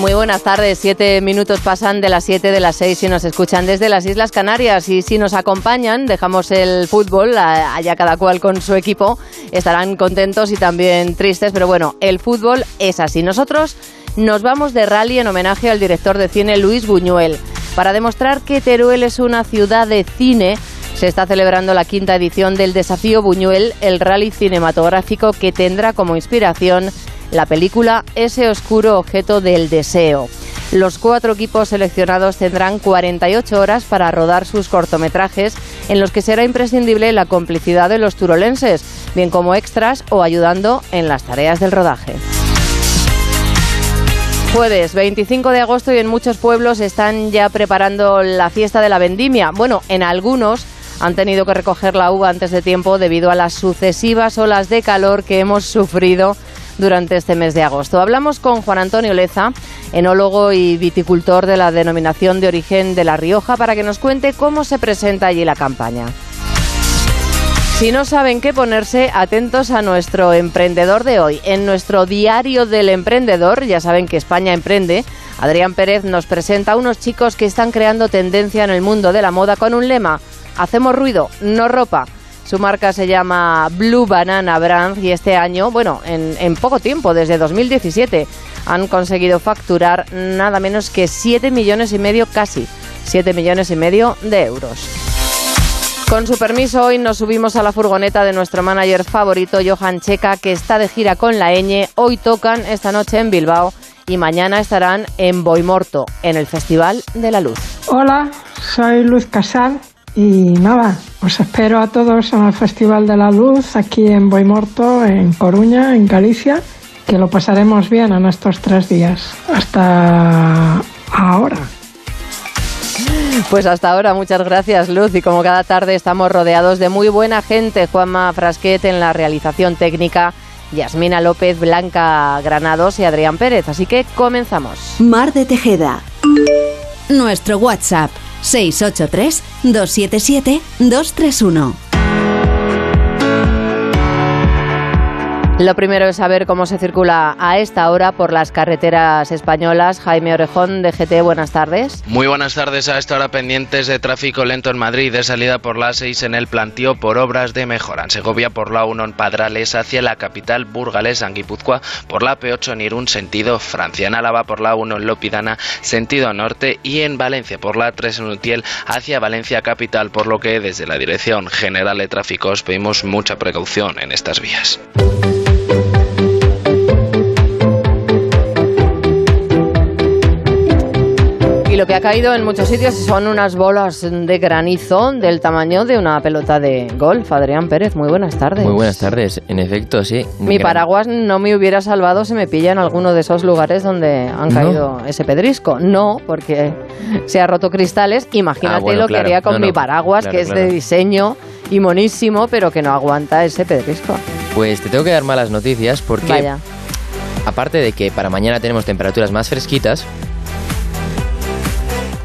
Muy buenas tardes, siete minutos pasan de las siete de las seis y nos escuchan desde las Islas Canarias y si nos acompañan, dejamos el fútbol, allá cada cual con su equipo, estarán contentos y también tristes, pero bueno, el fútbol es así. Nosotros nos vamos de rally en homenaje al director de cine Luis Buñuel. Para demostrar que Teruel es una ciudad de cine, se está celebrando la quinta edición del Desafío Buñuel, el rally cinematográfico que tendrá como inspiración la película Ese oscuro objeto del deseo. Los cuatro equipos seleccionados tendrán 48 horas para rodar sus cortometrajes, en los que será imprescindible la complicidad de los turolenses, bien como extras o ayudando en las tareas del rodaje. Jueves 25 de agosto y en muchos pueblos están ya preparando la fiesta de la vendimia. Bueno, en algunos han tenido que recoger la uva antes de tiempo debido a las sucesivas olas de calor que hemos sufrido durante este mes de agosto. Hablamos con Juan Antonio Leza, enólogo y viticultor de la denominación de origen de La Rioja, para que nos cuente cómo se presenta allí la campaña. Si no saben qué ponerse, atentos a nuestro emprendedor de hoy. En nuestro diario del emprendedor, ya saben que España emprende, Adrián Pérez nos presenta a unos chicos que están creando tendencia en el mundo de la moda con un lema, hacemos ruido, no ropa. Su marca se llama Blue Banana Brand y este año, bueno, en, poco tiempo, desde 2017, han conseguido facturar nada menos que 7 millones y medio, casi 7 millones y medio de euros. Con su permiso, hoy nos subimos a la furgoneta de nuestro manager favorito, Johan Checa, que está de gira con la Eñe. Hoy tocan esta noche en Bilbao y mañana estarán en Boimorto, en el Festival de la Luz. Hola, soy Luz Casal y nada, os espero a todos en el Festival de la Luz aquí en Boimorto, en Coruña, en Galicia, que lo pasaremos bien en estos tres días. Hasta ahora. Pues hasta ahora, muchas gracias Luz. Y como cada tarde estamos rodeados de muy buena gente, Juanma Frasquet en la realización técnica, Yasmina López, Blanca Granados y Adrián Pérez. Así que comenzamos. Mar de Tejeda. Nuestro WhatsApp 683-277-231. Lo primero es saber cómo se circula a esta hora por las carreteras españolas. Jaime Orejón, de GT, buenas tardes. Muy buenas tardes. A esta hora pendientes de tráfico lento en Madrid, de salida por la 6 en el plantío por obras de mejora. En Segovia por la 1 en Padrales hacia la capital burgalesa en Guipúzcoa, por la P8 en Irún sentido Francia. En Álava por la 1 en Lopidana sentido norte y en Valencia por la 3 en Utiel hacia Valencia capital, por lo que desde la Dirección General de Tráfico os pedimos mucha precaución en estas vías. Lo que ha caído en muchos sitios son unas bolas de granizo del tamaño de una pelota de golf. Adrián Pérez, muy buenas tardes. Muy buenas tardes, en efecto, sí. Mi paraguas no me hubiera salvado si me pilla en alguno de esos lugares donde han caído ese pedrisco. No, porque se ha roto cristales. Imagínate ah, lo que haría con mi paraguas, que es de diseño y monísimo, pero que no aguanta ese pedrisco. Pues te tengo que dar malas noticias porque... Aparte de que para mañana tenemos temperaturas más fresquitas,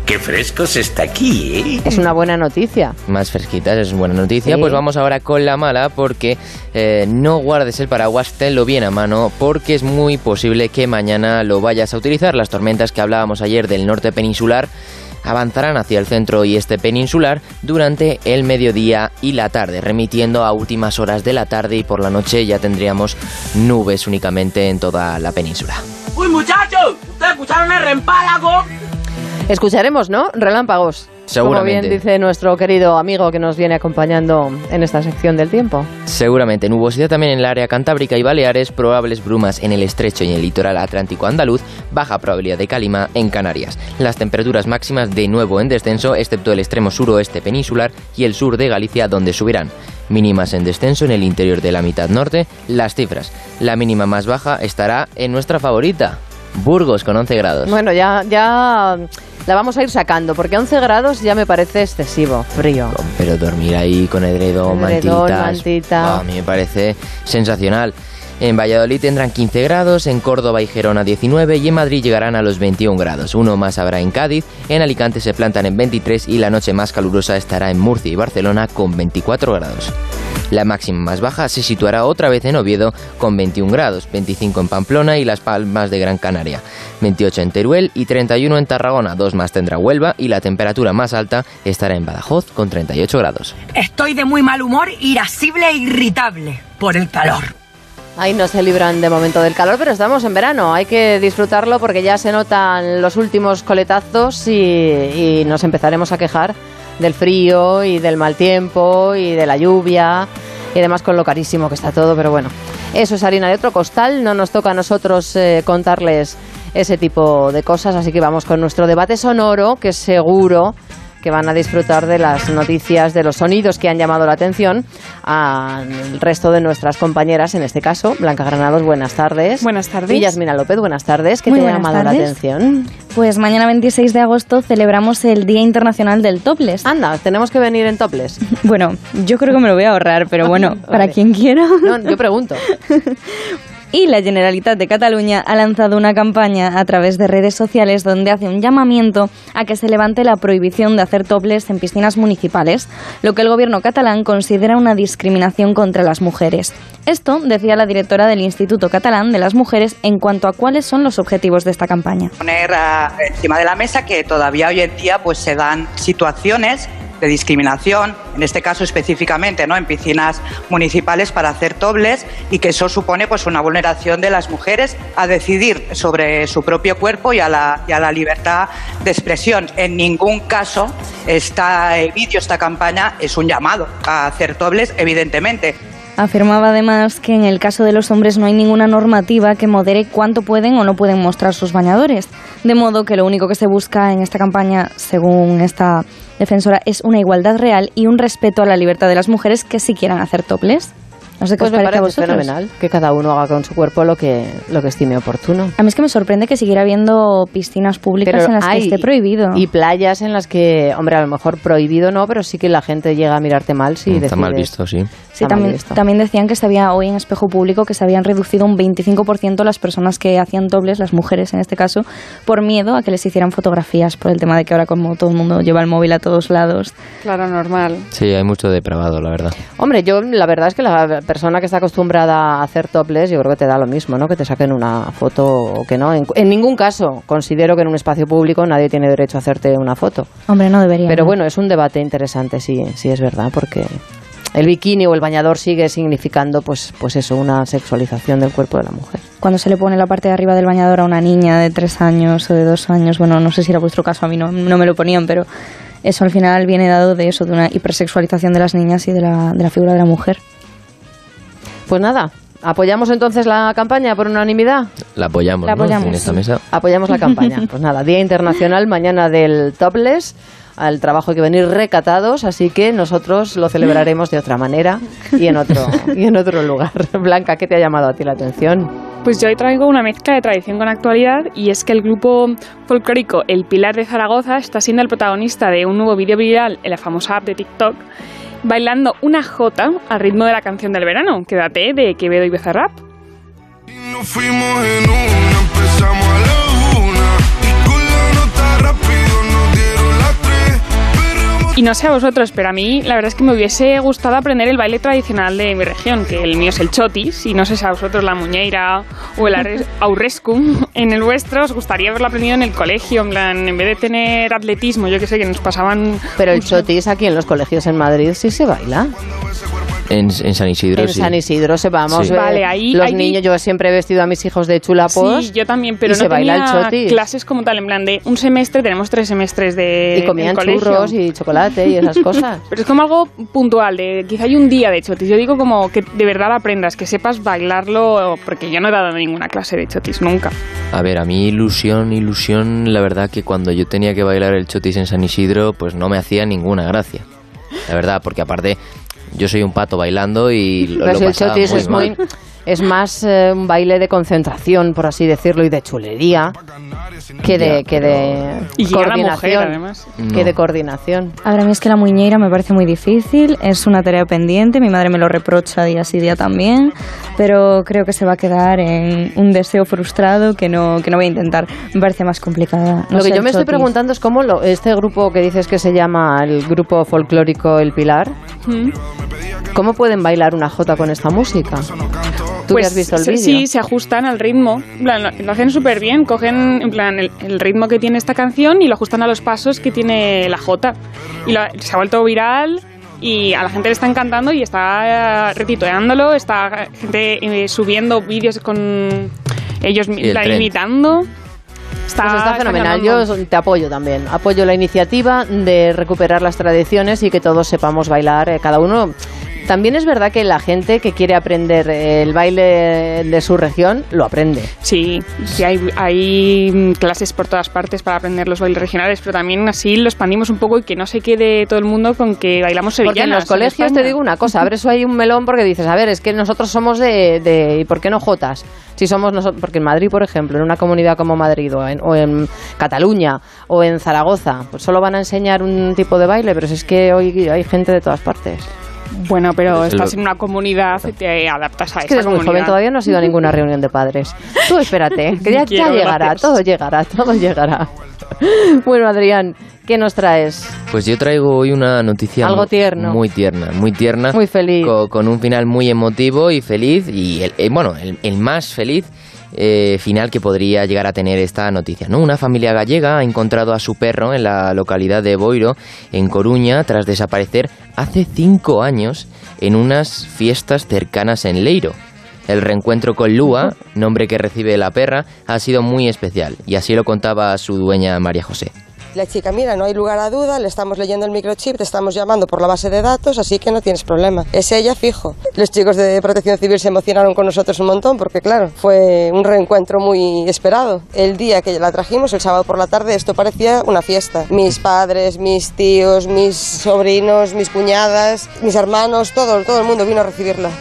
Qué frescos está aquí, ¿eh? Es una buena noticia. Más fresquitas, es una buena noticia. Pues vamos ahora con la mala, porque eh, no guardes el paraguas, tenlo bien a mano, porque es muy posible que mañana lo vayas a utilizar. Las tormentas que hablábamos ayer del norte peninsular avanzarán hacia el centro y este peninsular durante el mediodía y la tarde, remitiendo a últimas horas de la tarde y por la noche ya tendríamos nubes únicamente en toda la península. ¡Uy, muchachos! ¿Ustedes escucharon el rempálago? Escucharemos, ¿no? Relámpagos. Seguramente. Como bien dice nuestro querido amigo que nos viene acompañando en esta sección del tiempo. Seguramente. Nubosidad también en el área cantábrica y Baleares, probables brumas en el estrecho y en el litoral atlántico andaluz, baja probabilidad de calima en Canarias. Las temperaturas máximas de nuevo en descenso, excepto el extremo suroeste peninsular y el sur de Galicia, donde subirán. Mínimas en descenso en el interior de la mitad norte. Las cifras. La mínima más baja estará en nuestra favorita, Burgos con 11 grados. Bueno, ya, ya la vamos a ir sacando, porque 11 grados ya me parece excesivo, frío. Pero dormir ahí con edredón, Edredón, mantitas, mantita. a mí me parece sensacional. En Valladolid tendrán 15 grados, en Córdoba y Gerona 19 y en Madrid llegarán a los 21 grados. Uno más habrá en Cádiz, en Alicante se plantan en 23 y la noche más calurosa estará en Murcia y Barcelona con 24 grados. La máxima más baja se situará otra vez en Oviedo con 21 grados, 25 en Pamplona y Las Palmas de Gran Canaria, 28 en Teruel y 31 en Tarragona, dos más tendrá Huelva y la temperatura más alta estará en Badajoz con 38 grados. Estoy de muy mal humor, irascible e irritable por el calor. Ahí no se libran de momento del calor, pero estamos en verano. Hay que disfrutarlo porque ya se notan los últimos coletazos y, y nos empezaremos a quejar del frío y del mal tiempo y de la lluvia y además con lo carísimo que está todo. Pero bueno, eso es harina de otro costal. No nos toca a nosotros eh, contarles ese tipo de cosas. Así que vamos con nuestro debate sonoro, que seguro que van a disfrutar de las noticias, de los sonidos que han llamado la atención al resto de nuestras compañeras, en este caso, Blanca Granados, buenas tardes. Buenas tardes. Y Yasmina López, buenas tardes. ¿Qué Muy te ha llamado la atención? Pues mañana 26 de agosto celebramos el Día Internacional del Topless. Anda, tenemos que venir en toples. Bueno, yo creo que me lo voy a ahorrar, pero bueno, para quien quiera. No, yo pregunto. Y la Generalitat de Cataluña ha lanzado una campaña a través de redes sociales donde hace un llamamiento a que se levante la prohibición de hacer toples en piscinas municipales, lo que el gobierno catalán considera una discriminación contra las mujeres. Esto decía la directora del Instituto Catalán de las Mujeres en cuanto a cuáles son los objetivos de esta campaña. poner ah, encima de la mesa que todavía hoy en día pues se dan situaciones de discriminación, en este caso específicamente, ¿no? en piscinas municipales para hacer tobles y que eso supone pues una vulneración de las mujeres a decidir sobre su propio cuerpo y a la, y a la libertad de expresión. En ningún caso este vídeo, esta campaña es un llamado a hacer tobles, evidentemente. Afirmaba además que en el caso de los hombres no hay ninguna normativa que modere cuánto pueden o no pueden mostrar sus bañadores. De modo que lo único que se busca en esta campaña, según esta defensora, es una igualdad real y un respeto a la libertad de las mujeres que sí quieran hacer toples. No sé qué Pues os me parece a vosotros. fenomenal que cada uno haga con su cuerpo lo que, lo que estime oportuno. A mí es que me sorprende que siguiera habiendo piscinas públicas Pero en las hay- que esté prohibido. Y playas en las que, hombre, a lo mejor prohibido no, pero sí que la gente llega a mirarte mal si Mm, Está mal visto, sí. Sí, Está mal también, visto. también decían que se había hoy en Espejo Público que se habían reducido un 25% las personas que hacían dobles, las mujeres en este caso, por miedo a que les hicieran fotografías, por el tema de que ahora como todo el mundo lleva el móvil a todos lados. Claro, normal. Sí, hay mucho depravado, la verdad. Hombre, yo la verdad es que la persona que está acostumbrada a hacer topless, yo creo que te da lo mismo, ¿no? Que te saquen una foto o que no. En, en ningún caso considero que en un espacio público nadie tiene derecho a hacerte una foto. Hombre, no debería. Pero ¿no? bueno, es un debate interesante, sí, sí es verdad, porque el bikini o el bañador sigue significando, pues, pues eso, una sexualización del cuerpo de la mujer. Cuando se le pone la parte de arriba del bañador a una niña de tres años o de dos años, bueno, no sé si era vuestro caso, a mí no, no me lo ponían, pero eso al final viene dado de eso, de una hipersexualización de las niñas y de la, de la figura de la mujer. Pues nada, ¿apoyamos entonces la campaña por unanimidad? La apoyamos, La ¿no? apoyamos, En esta mesa. Apoyamos la campaña. Pues nada, Día Internacional, mañana del topless. Al trabajo hay que venir recatados, así que nosotros lo celebraremos de otra manera y en otro, y en otro lugar. Blanca, ¿qué te ha llamado a ti la atención? Pues yo hoy traigo una mezcla de tradición con actualidad y es que el grupo folclórico El Pilar de Zaragoza está siendo el protagonista de un nuevo vídeo viral en la famosa app de TikTok bailando una jota al ritmo de la canción del verano, Quédate de Quevedo y. Nos. Y rápido Y no sé a vosotros, pero a mí la verdad es que me hubiese gustado aprender el baile tradicional de mi región, que el mío es el chotis, y no sé si a vosotros la muñeira o el aurrescu. En el vuestro os gustaría haberlo aprendido en el colegio, en plan, en vez de tener atletismo, yo que sé, que nos pasaban... Pero el chotis aquí en los colegios en Madrid sí se baila. En, en San Isidro, en sí. San Isidro se vamos. Sí. eh, Vale, ahí- los ahí niños, yo siempre he vestido a mis hijos de chulapos. Sí, yo también, pero y no se baila el chotis. clases como tal, en plan de un semestre, tenemos tres semestres de y comían en colegio. churros y chocolate y esas cosas. Pero es como algo puntual, de quizá hay un día de chotis. Yo digo como que de verdad aprendas, que sepas bailarlo, porque yo no he dado ninguna clase de chotis nunca. A ver, a mí ilusión, ilusión, la verdad que cuando yo tenía que bailar el chotis en San Isidro, pues no me hacía ninguna gracia. La verdad, porque aparte yo soy un pato bailando y lo, Pero lo el chotis muy es mal. muy es más eh, un baile de concentración, por así decirlo, y de chulería. Que de, que de Y mujer, coordinación. además. Que No. de coordinación. Ahora a mí es que la muñeira me parece muy difícil, es una tarea pendiente, mi madre me lo reprocha día sí día también, pero creo que se va a quedar en un deseo frustrado que no, que no voy a intentar. Me parece más complicada. No lo que yo me estoy preguntando es cómo lo- este grupo que dices que se llama el grupo folclórico El Pilar, Mm. ¿cómo pueden bailar una jota con esta música? ¿Tú Pues has visto el se- vídeo? Sí, se ajustan al ritmo. Lo, lo hacen súper bien. Cogen en plan, el, el ritmo que tiene esta canción y lo ajustan a los pasos que tiene la Jota. Y lo- se ha vuelto viral y a la gente le está encantando y está eh, retitueándolo. Está gente eh, subiendo vídeos con ellos el la tren. imitando. Está, Pues está fenomenal. Yo te apoyo también. Apoyo la iniciativa de recuperar las tradiciones y que todos sepamos bailar, eh, cada uno. También es verdad que la gente que quiere aprender el baile de su región lo aprende. Sí, sí hay, hay mm, clases por todas partes para aprender los bailes regionales, pero también así lo expandimos un poco y que no se quede todo el mundo con que bailamos sevillanas. Porque en los colegios te digo una cosa, abres ahí un melón porque dices, a ver, es que nosotros somos de, de ¿y por qué no jotas? Si somos nosotros, porque en Madrid, por ejemplo, en una comunidad como Madrid o en, o en Cataluña o en Zaragoza, pues solo van a enseñar un tipo de baile, pero si es que hoy hay gente de todas partes. Bueno, pero Pero es estás en una comunidad y te adaptas a Es que esa eres muy comunidad. joven, todavía no has ido a ninguna reunión de padres. Tú espérate, que ya, ya Quiero, llegará, gracias. todo llegará, todo llegará. Bueno, Adrián, ¿qué nos traes? Pues yo traigo hoy una noticia Algo mu- tierno. muy tierna, muy tierna, Muy feliz. co- con, un final muy emotivo y feliz y el, eh, bueno, el, el más feliz eh, final que podría llegar a tener esta noticia. ¿no? Una familia gallega ha encontrado a su perro en la localidad de Boiro, en Coruña, tras desaparecer hace cinco años en unas fiestas cercanas en Leiro. El reencuentro con Lua, nombre que recibe la perra, ha sido muy especial y así lo contaba su dueña María José. La chica, mira, no hay lugar a duda, le estamos leyendo el microchip, te estamos llamando por la base de datos, así que no tienes problema. Es ella fijo. Los chicos de Protección Civil se emocionaron con nosotros un montón porque, claro, fue un reencuentro muy esperado. El día que la trajimos, el sábado por la tarde, esto parecía una fiesta. Mis padres, mis tíos, mis sobrinos, mis cuñadas, mis hermanos, todo, todo el mundo vino a recibirla.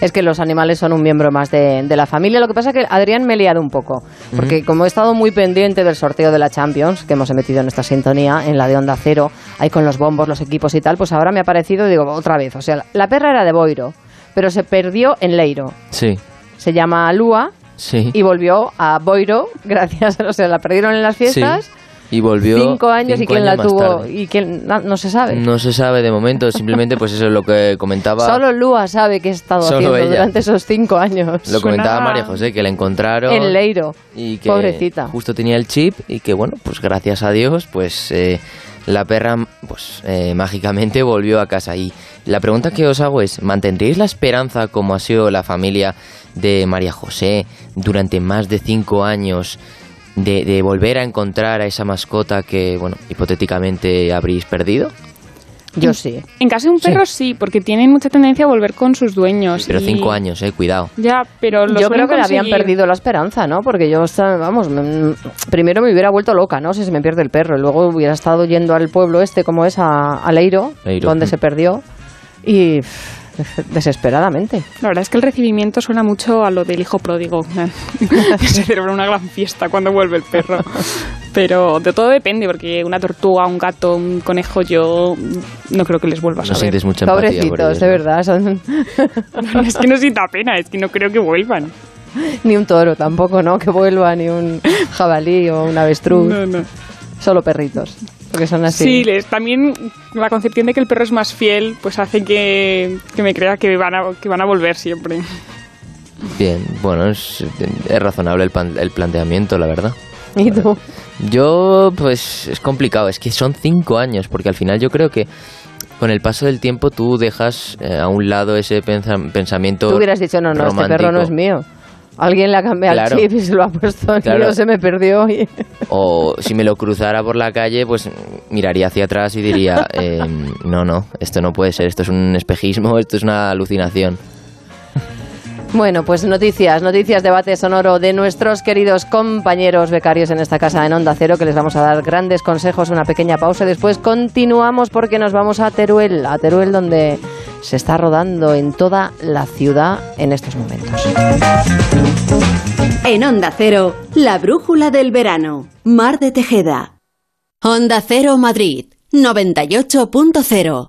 Es que los animales son un miembro más de, de la familia. Lo que pasa es que Adrián me he liado un poco. Porque como he estado muy pendiente del sorteo de la Champions, que hemos emitido en esta sintonía, en la de Onda Cero, ahí con los bombos, los equipos y tal, pues ahora me ha parecido, digo, otra vez. O sea, la perra era de Boiro, pero se perdió en Leiro. Sí, Se llama Lua sí. y volvió a Boiro, gracias, o sea, la perdieron en las fiestas. Sí. Y volvió Cinco años y quién la años tuvo tarde. y quién no, no se sabe. No se sabe de momento, simplemente pues eso es lo que comentaba. Solo Lua sabe qué ha estado Solo haciendo ella. durante esos cinco años. Lo comentaba Suena- María José, que la encontraron En Leiro. y que Pobrecita. justo tenía el chip y que bueno, pues gracias a Dios, pues eh, la perra pues eh, mágicamente volvió a casa. Y la pregunta que os hago es, ¿mantendréis la esperanza como ha sido la familia de María José durante más de cinco años de, de volver a encontrar a esa mascota que, bueno, hipotéticamente habréis perdido? Yo sí. En caso de un perro sí, porque tienen mucha tendencia a volver con sus dueños. Pero y- cinco años, eh, cuidado. Ya, pero los yo creo que le habían perdido la esperanza, ¿no? Porque yo, vamos, mm, primero me hubiera vuelto loca, ¿no? Si se me pierde el perro. Y luego hubiera estado yendo al pueblo este, como es, a, a Leiro, Leiro. donde Mm. se perdió. Y desesperadamente. La verdad es que el recibimiento suena mucho a lo del hijo pródigo. se celebra una gran fiesta cuando vuelve el perro. Pero de todo depende, porque una tortuga, un gato, un conejo, yo no creo que les vuelva a No saber. mucha Pobrecitos, ellos, de ¿no? verdad. Son... es que no sienta pena, es que no creo que vuelvan. ni un toro tampoco, ¿no? Que vuelva, ni un jabalí o un avestruz. No, no. Solo perritos. Porque son así. Sí, les, también la concepción de que el perro es más fiel, pues hace que, que me crea que van, a, que van a volver siempre. Bien, bueno, es, es razonable el, pan- el planteamiento, la verdad. ¿Y tú? Yo, pues es complicado, es que son cinco años, porque al final yo creo que con el paso del tiempo tú dejas eh, a un lado ese pensa- pensamiento. Tú hubieras dicho, no, no, este perro no es mío. Alguien le ha cambiado Claro. el chip y se lo ha puesto Claro. se me perdió. O si me lo cruzara por la calle, pues miraría hacia atrás y diría, eh, no, no, esto no puede ser, esto es un espejismo, esto es una alucinación. Bueno, pues noticias, noticias, debate sonoro de nuestros queridos compañeros becarios en esta casa en Onda Cero, que les vamos a dar grandes consejos, una pequeña pausa y después continuamos porque nos vamos a Teruel, a Teruel donde se está rodando en toda la ciudad en estos momentos. En Onda Cero, la brújula del verano. Mar de Tejeda. Onda Cero Madrid, 98.0.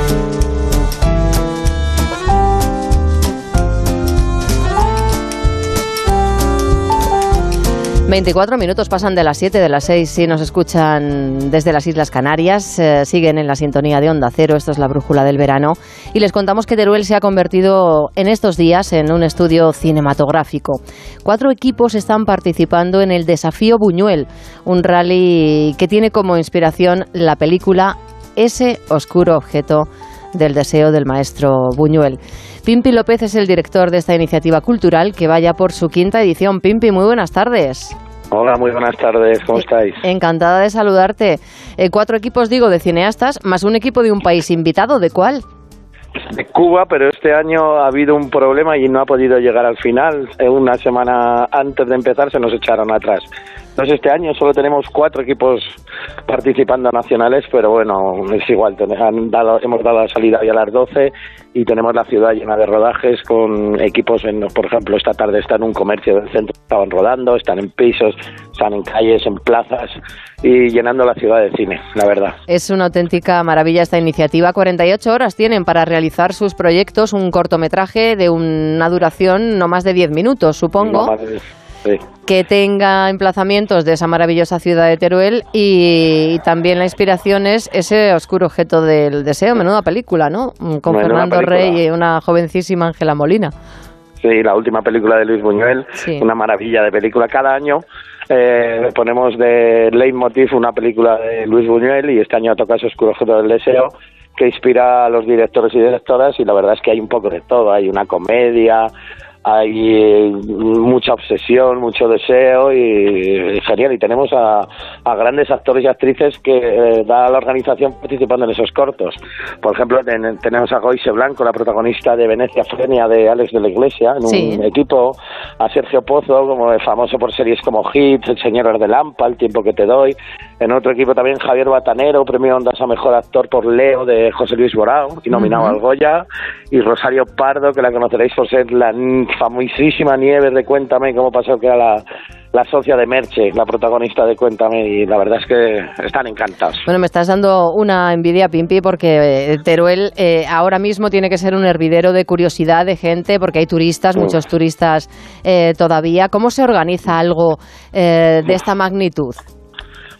Veinticuatro minutos pasan de las 7 de las 6 si nos escuchan desde las Islas Canarias, eh, siguen en la sintonía de Onda Cero, esto es la brújula del verano, y les contamos que Teruel se ha convertido en estos días en un estudio cinematográfico. Cuatro equipos están participando en el Desafío Buñuel, un rally que tiene como inspiración la película Ese oscuro objeto del deseo del maestro Buñuel. Pimpi López es el director de esta iniciativa cultural que vaya por su quinta edición. Pimpi, muy buenas tardes. Hola, muy buenas tardes, ¿cómo estáis? Encantada de saludarte. Eh, cuatro equipos, digo, de cineastas, más un equipo de un país invitado. ¿De cuál? De Cuba, pero este año ha habido un problema y no ha podido llegar al final. Eh, Una semana antes de empezar se nos echaron atrás. Entonces este año solo tenemos cuatro equipos participando nacionales, pero bueno, es igual. han dado- hemos dado la salida ya a las 12 y tenemos la ciudad llena de rodajes con equipos, en, por ejemplo, esta tarde están en un comercio del centro, estaban rodando, están en pisos, están en calles, en plazas y llenando la ciudad de cine, la verdad. Es una auténtica maravilla esta iniciativa. 48 horas tienen para realizar sus proyectos, un cortometraje de una duración no más de 10 minutos, supongo. No más de- sí. que tenga emplazamientos de esa maravillosa ciudad de Teruel y, y también la inspiración es ese oscuro objeto del deseo, menuda película, ¿no? Mm, Con Menuda Fernando película. Rey y una jovencísima Ángela Molina. Sí, la última película de Luis Buñuel, Sí. una maravilla de película. Cada año eh, ponemos de leitmotiv una película de Luis Buñuel y este año toca ese oscuro objeto del deseo que inspira a los directores y directoras y la verdad es que hay un poco de todo. Hay una comedia, hay eh, mucha obsesión, mucho deseo y, y genial. Y tenemos a, a grandes actores y actrices que eh, da la organización participando en esos cortos. Por ejemplo, ten- tenemos a Goise Blanco, la protagonista de Venecia Frenia de Alex de la Iglesia, en Sí. un equipo, a Sergio Pozo, como famoso por series como Hit, El Señor de Lampa, El tiempo que te doy. En otro equipo también Javier Batanero, premio Ondas a Mejor Actor por Leo de José Luis Borao, y nominado al Goya. Y Rosario Pardo, que la conoceréis por ser la famosísima Nieves de Cuéntame cómo pasó, que era la, la socia de Merche, la protagonista de Cuéntame, y la verdad es que están encantados. Bueno, me estás dando una envidia, Pimpi, porque eh, Teruel eh, ahora mismo tiene que ser un hervidero de curiosidad de gente, porque hay turistas, muchos turistas eh, todavía. ¿Cómo se organiza algo eh, de esta magnitud?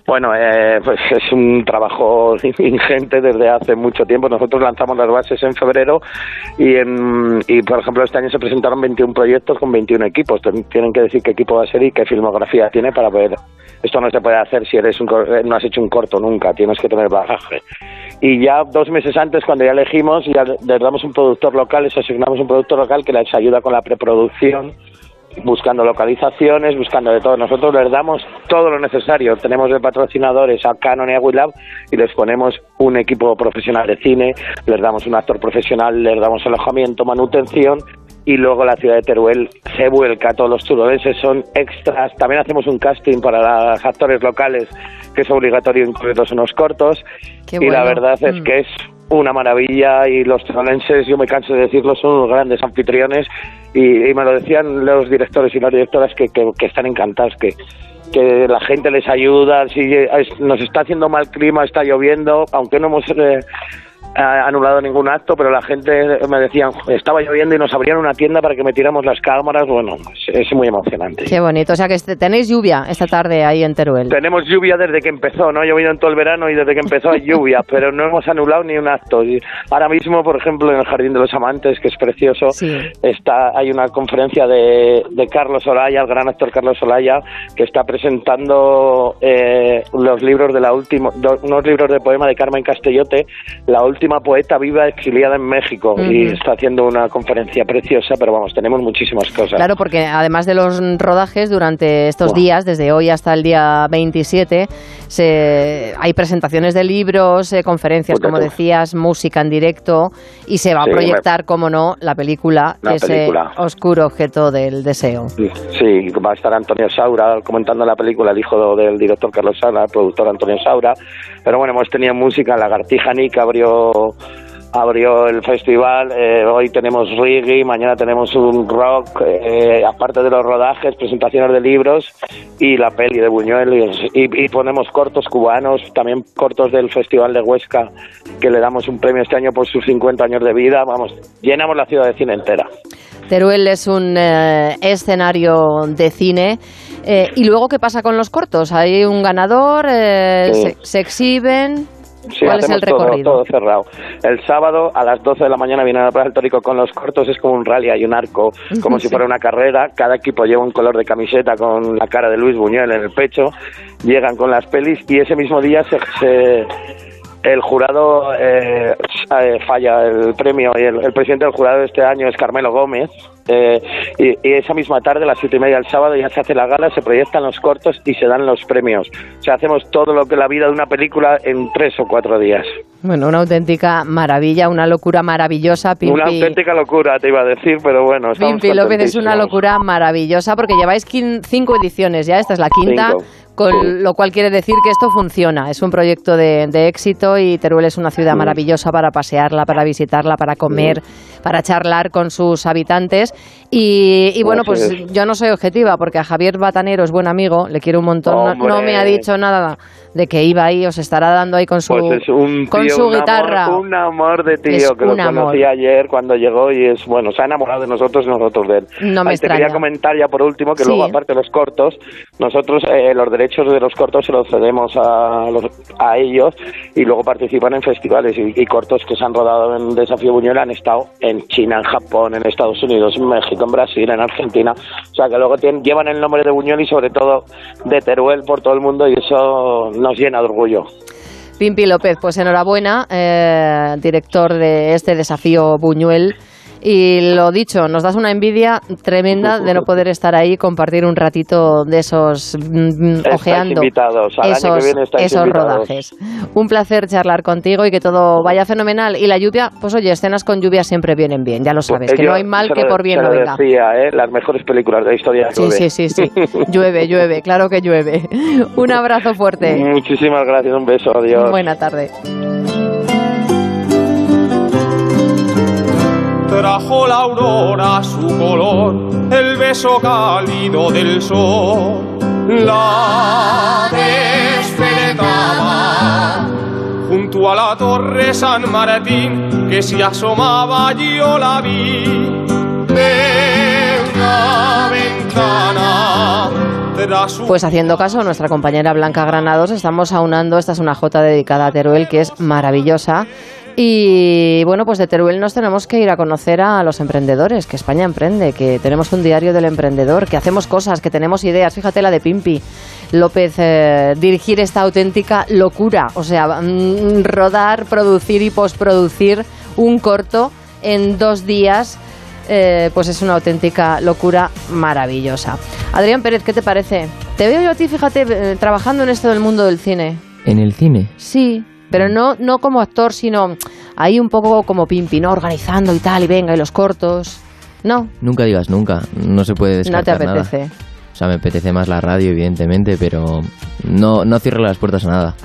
Bueno, eh, pues es un trabajo ingente desde hace mucho tiempo. Nosotros lanzamos las bases en febrero y, en, y por ejemplo, este año se presentaron 21 proyectos con 21 equipos. Tienen que decir qué equipo va a ser y qué filmografía tiene para ver. Esto no se puede hacer si eres un, no has hecho un corto nunca, tienes que tener bagaje. Y ya dos meses antes, cuando ya elegimos, ya les damos un productor local, les asignamos un productor local que les ayuda con la preproducción buscando localizaciones, buscando de todo. Nosotros les damos todo lo necesario. Tenemos de patrocinadores a Canon y a Willab y les ponemos un equipo profesional de cine, les damos un actor profesional, les damos alojamiento, manutención y luego la ciudad de Teruel se vuelca. Todos los turolenses son extras. También hacemos un casting para los actores locales que es obligatorio incluirlos en los cortos. y la verdad es Mm. que es una maravilla y los turolenses, yo me canso de decirlo, son unos grandes anfitriones y, y me lo decían los directores y las directoras que, que, que están encantados, que que la gente les ayuda, si nos está haciendo mal clima, está lloviendo, aunque no hemos eh, anulado ningún acto, pero la gente me decían, estaba lloviendo y nos abrían una tienda para que metiéramos las cámaras, bueno, es, es muy emocionante. Qué bonito. O sea que este- tenéis lluvia esta tarde ahí en Teruel. Tenemos lluvia desde que empezó, no ha llovido en todo el verano y desde que empezó hay lluvia, pero no hemos anulado ni un acto. Y ahora mismo, por ejemplo, en el Jardín de los Amantes, que es precioso, está hay una conferencia de, de Carlos Olaya, el gran actor Carlos Olaya, que está presentando eh, los libros de la última, unos libros de poema de Carmen Castellote, la última poeta viva exiliada en México, y Ujú. está haciendo una conferencia preciosa, pero vamos, tenemos muchísimas cosas. Claro, porque además de los rodajes, durante estos días, desde hoy hasta el día 27, se, hay presentaciones de libros, eh, conferencias, como Correcto. decías, música en directo, y se va Sí, a proyectar, como no, la película, La ese película. oscuro objeto del deseo. Sí, va a estar Antonio Saura comentando la película, el hijo del director Carlos Saura, el productor Antonio Saura. Pero bueno, hemos tenido música, Lagartija Nick abrió abrió el festival, eh, hoy tenemos reggae, mañana tenemos un rock, eh, aparte de los rodajes, presentaciones de libros y la peli de Buñuel y, y- y ponemos cortos cubanos, también cortos del Festival de Huesca, que le damos un premio este año por sus 50 años de vida, vamos, llenamos la ciudad de cine entera. Teruel es un eh, escenario de cine. ¿Y luego qué pasa con los cortos? ¿Hay un ganador? Sí. se, se exhiben? Sí, ¿Cuál es el recorrido? Todo, todo cerrado. El sábado a las 12 de la mañana viene a la Plaza del Tórico con los cortos, es como un rally, hay un arco, como si fuera una carrera. Cada equipo lleva un color de camiseta con la cara de Luis Buñuel en el pecho, llegan con las pelis y ese mismo día se. se- el jurado eh, eh, falla el premio y el, el presidente del jurado de este año es Carmelo Gómez eh, y, y esa misma tarde, a las siete y media del sábado, ya se hace la gala, se proyectan los cortos y se dan los premios. O sea, hacemos todo lo que la vida de una película en tres o cuatro días. Bueno, una auténtica maravilla, una locura maravillosa. Pimpi, Una auténtica locura, te iba a decir, pero bueno, Pimpi López es una locura maravillosa porque lleváis cinco ediciones ya, esta es la quinta. Cinco. Con lo cual quiere decir que esto funciona. Es un proyecto de, de éxito y Teruel es una ciudad Mm. maravillosa para pasearla, para visitarla, para comer, para charlar con sus habitantes. Y, y bueno, pues es. yo no soy objetiva porque a Javier Batanero es buen amigo, le quiero un montón. No, me ha dicho nada de que iba ahí, os estará dando ahí con su, Pues es un con su un guitarra. Amor, un amor de tío Es que lo amor. conocí ayer cuando llegó y es bueno, se ha enamorado de nosotros y nosotros de él. No me Ahí te quería extraña. comentar ya por último que Sí. luego aparte de los cortos, nosotros eh, los derechos de los cortos se los cedemos a, los- a ellos y luego participan en festivales y, cortos que se han rodado en Desafío Buñuel han estado en China, en Japón, en Estados Unidos, en México, en Brasil, en Argentina. O sea que luego tienen- llevan el nombre de Buñuel y sobre todo de Teruel por todo el mundo y eso nos llena de orgullo. Pimpi López, pues enhorabuena, eh, director de este desafío Buñuel. Y lo dicho, nos das una envidia tremenda de no poder estar ahí y compartir un ratito de esos mm, ojeando invitados. Al año que esos, viene esos invitados. rodajes. Un placer charlar contigo y que todo vaya fenomenal. Y la lluvia, pues oye, escenas con lluvia siempre vienen bien, ya lo sabes, que Yo no hay mal que lo- por bien se no lo venga. decía, ¿eh? las mejores películas de la historia Sí, llueve. sí, sí, sí. Llueve, llueve, claro que llueve. Un abrazo fuerte. Muchísimas gracias, un beso, adiós. Buena tarde. Trajo la aurora su color, el beso cálido del sol. La despertaba junto a la torre San Martín que se asomaba yo la vi de una ventana Pues haciendo caso a nuestra compañera Blanca Granados, estamos aunando, esta es una jota dedicada a Teruel que es maravillosa. Y bueno, pues de Teruel nos tenemos que ir a conocer a los emprendedores, que España emprende, que tenemos un diario del emprendedor, que hacemos cosas, que tenemos ideas. Fíjate la de Pimpi López, eh, dirigir esta auténtica locura. O sea, mm, rodar, producir y posproducir un corto en dos días. eh, pues es una auténtica locura maravillosa. Adrián Pérez, ¿qué te parece? Te veo yo a ti, fíjate, eh, trabajando en esto del mundo del cine. En el cine. Sí, pero no, no como actor, sino ahí un poco como Pimpi, ¿no? Organizando y tal, y venga, y los cortos. No, Nunca digas nunca, no se puede no te descartar nada. apetece. O sea, me apetece más la radio, evidentemente, pero no, no cierro las puertas a nada.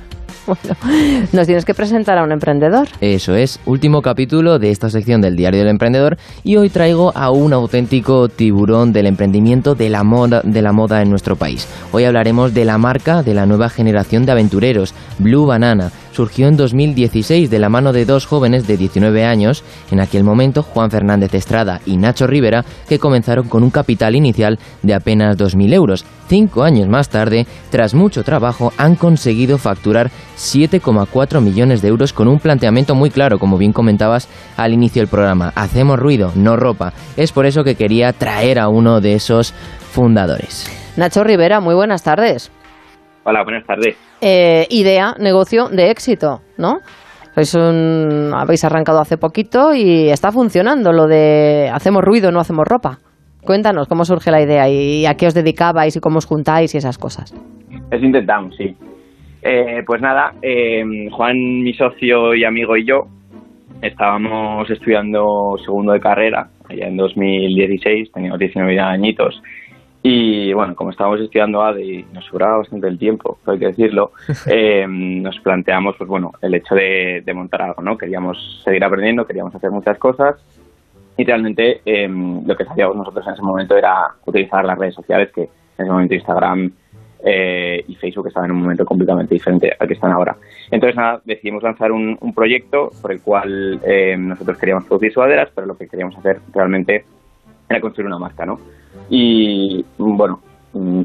Nos tienes que presentar a un emprendedor. Eso es, último capítulo de esta sección del Diario del Emprendedor y hoy traigo a un auténtico tiburón del emprendimiento de la moda, de la moda en nuestro país. Hoy hablaremos de la marca de la nueva generación de aventureros, Blue Banana. Surgió en 2016 de la mano de dos jóvenes de 19 años, en aquel momento Juan Fernández Estrada y Nacho Rivera, que comenzaron con un capital inicial de apenas 2.000 euros. Cinco años más tarde, tras mucho trabajo, han conseguido facturar 7,4 millones de euros con un planteamiento muy claro, como bien comentabas al inicio del programa. Hacemos ruido, no ropa. Es por eso que quería traer a uno de esos fundadores. Nacho Rivera, muy buenas tardes. Hola, buenas tardes. Eh, idea, negocio de éxito, ¿no? Sois un- habéis arrancado hace poquito y está funcionando lo de hacemos ruido, no hacemos ropa. Cuéntanos cómo surge la idea y a qué os dedicabais y cómo os juntáis y esas cosas. Eso intentamos, sí. Eh, pues nada, eh, Juan, mi socio y amigo y yo estábamos estudiando segundo de carrera, allá en 2016, teníamos 19 añitos. Y bueno, como estábamos estudiando ADE y nos sobraba bastante el tiempo, hay que decirlo, eh, nos planteamos pues bueno, el hecho de, de montar algo, ¿no? Queríamos seguir aprendiendo, queríamos hacer muchas cosas y realmente eh, lo que sabíamos nosotros en ese momento era utilizar las redes sociales, que en ese momento Instagram eh, y Facebook estaban en un momento completamente diferente al que están ahora. Entonces nada, decidimos lanzar un, un proyecto por el cual eh, nosotros queríamos producir sudaderas, pero lo que queríamos hacer realmente era construir una marca, ¿no? Y bueno,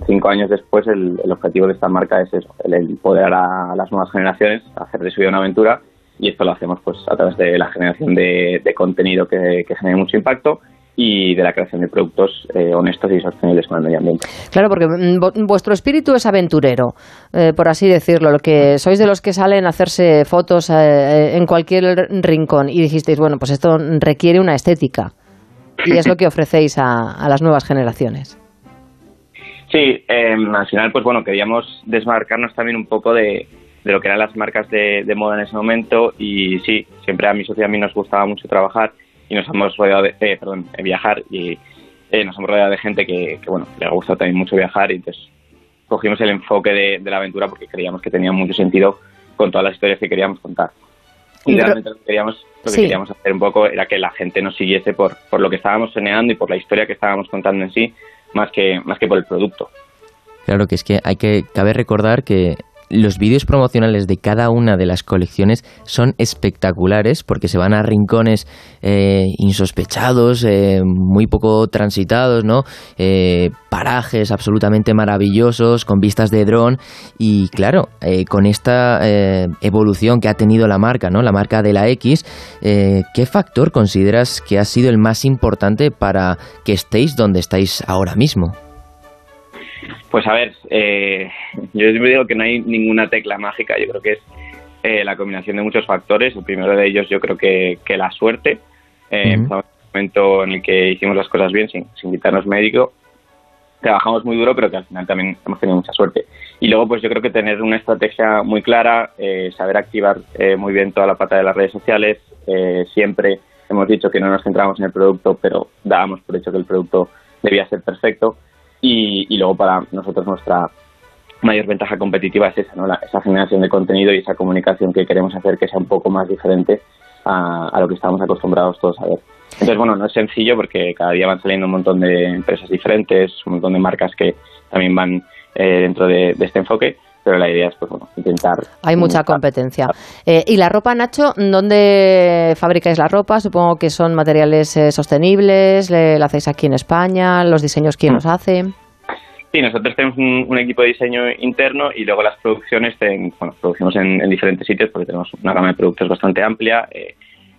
cinco años después el, objetivo de esta marca es eso, el empoderar a las nuevas generaciones, hacer de su vida una aventura. Y esto lo hacemos pues a través de la generación de, de contenido que, que genere mucho impacto y de la creación de productos eh, honestos y sostenibles con el medio ambiente. Claro, porque mm, vuestro espíritu es aventurero, eh, por así decirlo, lo que sois de los que salen a hacerse fotos eh, en cualquier rincón. Y dijisteis, bueno, pues esto requiere una estética y es lo que ofrecéis a, a las nuevas generaciones. Sí, eh, al final, pues bueno, queríamos desmarcarnos también un poco de, de lo que eran las marcas de, de moda en ese momento y sí, siempre a mi socio y a mí nos gustaba mucho trabajar y nos hemos rodeado de, eh, perdón, viajar y eh, nos hemos rodeado de gente que, que, bueno, le ha gustado también mucho viajar y entonces cogimos el enfoque de, de la aventura porque creíamos que tenía mucho sentido con todas las historias que queríamos contar. Y realmente lo que queríamos, lo que Sí. queríamos hacer un poco era que la gente nos siguiese por, por lo que estábamos soñando y por la historia que estábamos contando en sí, más que, más que por el producto. Claro que es que hay que cabe recordar que los vídeos promocionales de cada una de las colecciones son espectaculares porque se van a rincones eh, insospechados, eh, muy poco transitados, ¿no? Eh, parajes absolutamente maravillosos con vistas de dron y claro, con esta evolución que ha tenido la marca, ¿no? La marca de la X, ¿qué factor consideras que ha sido el más importante para que estéis donde estáis ahora mismo? Pues a ver, eh, yo siempre digo que no hay ninguna tecla mágica, yo creo que es eh, la combinación de muchos factores. El primero de ellos yo creo que, que la suerte. Eh, Ujú. Empezamos en un momento en el que hicimos las cosas bien sin, sin quitarnos médico. Trabajamos muy duro, pero que al final también hemos tenido mucha suerte. Y luego, pues yo creo que tener una estrategia muy clara, eh, saber activar eh, muy bien toda la pata de las redes sociales. eh, siempre hemos dicho que no nos centramos en el producto, pero dábamos por hecho que el producto debía ser perfecto. Y, y luego para nosotros nuestra mayor ventaja competitiva es esa, ¿no? La- esa generación de contenido y esa comunicación que queremos hacer que sea un poco más diferente a, lo que estamos acostumbrados todos a ver. Entonces, bueno, no es sencillo porque cada día van saliendo un montón de empresas diferentes, un montón de marcas que también van eh, dentro de, de este enfoque, pero la idea es, pues bueno, intentar... Hay mucha competencia. Eh, ¿Y la ropa, Nacho? ¿Dónde fabricáis la ropa? Supongo que son materiales eh, sostenibles. le- ¿La hacéis aquí en España? ¿Los diseños quién los hace? Sí, nosotros tenemos un, un equipo de diseño interno y luego las producciones, en- bueno, producimos en, en diferentes sitios porque tenemos una gama de productos bastante amplia. eh,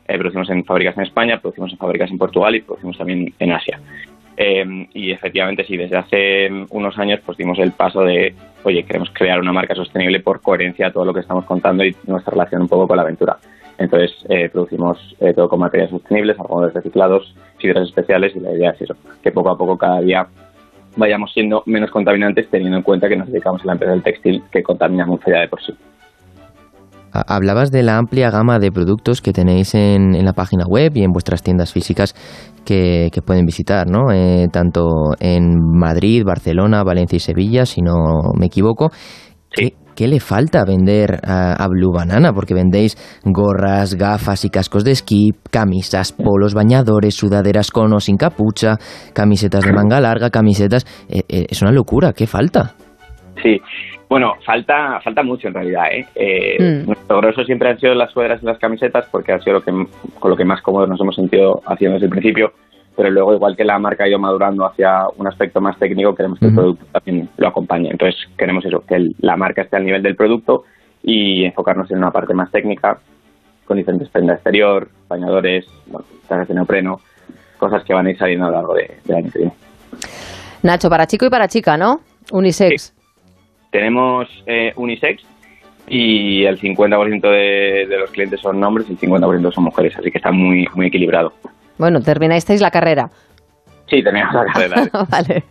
eh, producimos en fábricas en España, producimos en fábricas en Portugal y producimos también en Asia. Eh, y efectivamente, sí, desde hace unos años pues dimos el paso de, oye, queremos crear una marca sostenible por coherencia a todo lo que estamos contando y nuestra relación un poco con la aventura. Entonces, eh, producimos eh, todo con materiales sostenibles, algodоnes reciclados, fibras especiales y la idea es eso, que poco a poco cada día vayamos siendo menos contaminantes teniendo en cuenta que nos dedicamos a la empresa del textil que contamina mucho ya de por sí. Ha- Hablabas de la amplia gama de productos que tenéis en, en la página web y en vuestras tiendas físicas que, que pueden visitar, ¿no? Eh, tanto en Madrid, Barcelona, Valencia y Sevilla, si no me equivoco. ¿Qué, qué le falta vender a, a Blue Banana? Porque vendéis gorras, gafas y cascos de esquí, camisas, polos, bañadores, sudaderas con o sin capucha, camisetas de manga larga, camisetas... eh, eh, es una locura, ¿qué falta? Sí, bueno, falta falta mucho en realidad. ¿eh? Eh, Mm. Siempre han sido las sudaderas y las camisetas porque ha sido lo que, con lo que más cómodos nos hemos sentido haciendo desde el principio. Pero luego, igual que la marca ha ido madurando hacia un aspecto más técnico, queremos que el producto también lo acompañe. Entonces, queremos eso, que el- la marca esté al nivel del producto y enfocarnos en una parte más técnica, con diferentes prendas exterior, bañadores, bueno, trajes de neopreno, cosas que van a ir saliendo a lo largo de- del año que viene. Nacho, para chico y para chica, ¿no? Unisex. Tenemos eh, unisex y el 50% de, de los clientes son hombres y el 50% son mujeres, así que está muy, muy equilibrado. Bueno, terminasteis la carrera. Sí, teníamos la carrera. vale.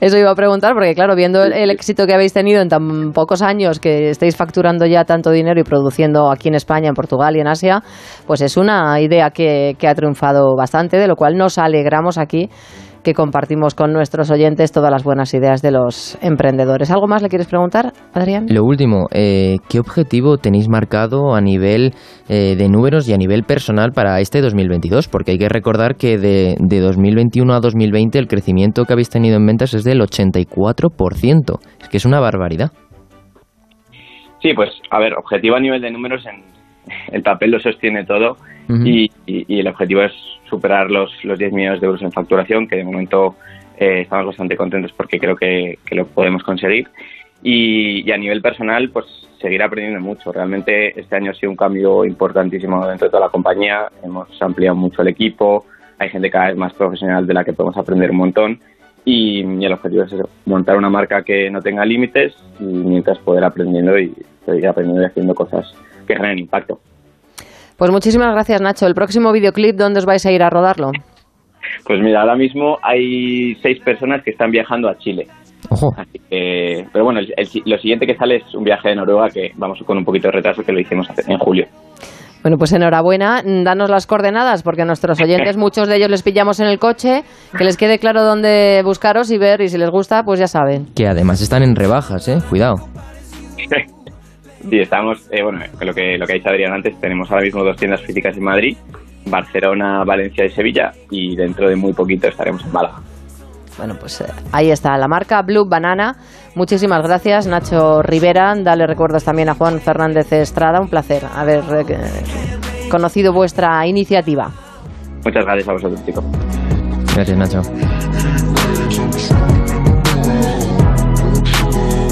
Eso iba a preguntar porque, claro, viendo el, el éxito que habéis tenido en tan pocos años, que estáis facturando ya tanto dinero y produciendo aquí en España, en Portugal y en Asia, pues es una idea que, que ha triunfado bastante, de lo cual nos alegramos aquí que compartimos con nuestros oyentes todas las buenas ideas de los emprendedores. ¿Algo más le quieres preguntar, Adrián? Lo último, eh, ¿qué objetivo tenéis marcado a nivel eh, de números y a nivel personal para este 2022? Porque hay que recordar que de, de 2021 a 2020 el crecimiento que habéis tenido en ventas es del 84%. Es que es una barbaridad. Sí, pues a ver, objetivo a nivel de números, en el papel lo sostiene todo Y, y- y el objetivo es superar los, los 10 millones de euros en facturación, que de momento eh, estamos bastante contentos porque creo que, que lo podemos conseguir. Y, y a nivel personal, pues seguir aprendiendo mucho. Realmente este año ha sido un cambio importantísimo dentro de toda la compañía. Hemos ampliado mucho el equipo, hay gente cada vez más profesional de la que podemos aprender un montón. Y, el objetivo es montar una marca que no tenga límites y mientras poder aprendiendo y seguir aprendiendo y haciendo cosas que generen impacto. Pues muchísimas gracias, Nacho. ¿El próximo videoclip dónde os vais a ir a rodarlo? Pues mira, ahora mismo hay seis personas que están viajando a Chile. Así que, pero bueno, el- el- lo siguiente que sale es un viaje de Noruega que vamos con un poquito de retraso que lo hicimos en julio. Bueno, pues enhorabuena, danos las coordenadas, porque a nuestros oyentes, muchos de ellos les pillamos en el coche, que les quede claro dónde buscaros y ver, y si les gusta, pues ya saben. Que además están en rebajas, ¿eh? Cuidado. Sí, estamos, eh, bueno, lo que, lo que ha dicho Adrián antes, tenemos ahora mismo dos tiendas físicas en Madrid, Barcelona, Valencia y Sevilla, y dentro de muy poquito estaremos en Málaga. Bueno, pues eh, ahí está, la marca Blue Banana. Muchísimas gracias, Nacho Rivera. Dale recuerdos también a Juan Fernández Estrada. Un placer haber eh, conocido vuestra iniciativa. Muchas gracias a vosotros, chicos. Gracias, Nacho.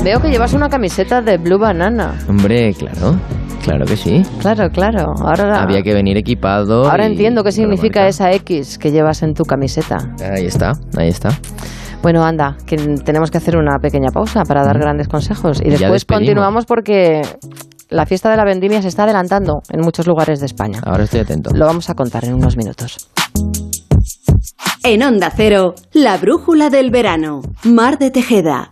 Veo que llevas una camiseta de Blue Banana. Hombre, claro. Claro que sí. Claro, claro. Ahora, Había que venir equipado. ahora y- entiendo qué significa esa X que llevas en tu camiseta. Ahí está, ahí está. Bueno, anda, que tenemos que hacer una pequeña pausa para dar grandes consejos. Y después continuamos porque la fiesta de la vendimia se está adelantando en muchos lugares de España. Ahora estoy atento. Lo vamos a contar en unos minutos. En Onda Cero, la brújula del verano. Mar de Tejeda.